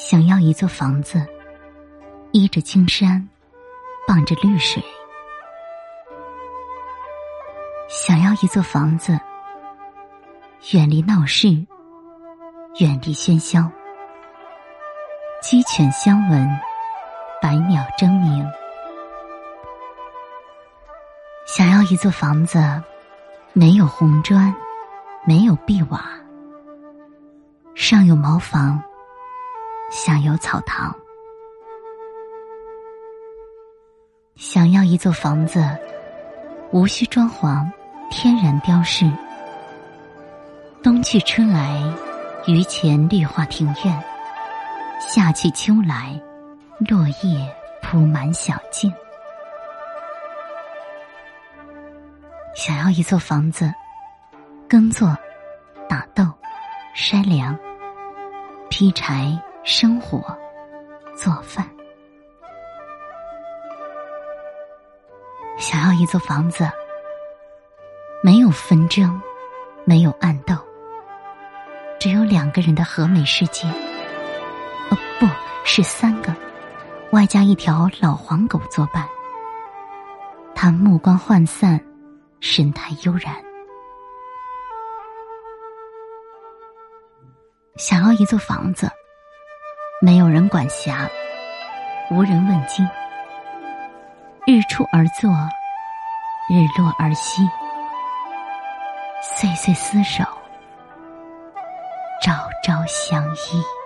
想要一座房子，依着青山，傍着绿水。想要一座房子，远离闹市，远离喧嚣，鸡犬相闻，百鸟争鸣。想要一座房子，没有红砖，没有碧瓦，上有茅房。下有草堂，想要一座房子，无需装潢，天然雕饰。冬去春来，榆钱绿化庭院；夏去秋来，落叶铺满小径。想要一座房子，耕作、打豆、筛粮、劈柴。生活，做饭，想要一座房子，没有纷争，没有暗斗，只有两个人的和美世界。哦，不是三个，外加一条老黄狗作伴。他目光涣散，神态悠然。想要一座房子。没有人管辖，无人问津。日出而作，日落而息，岁岁厮守，朝朝相依。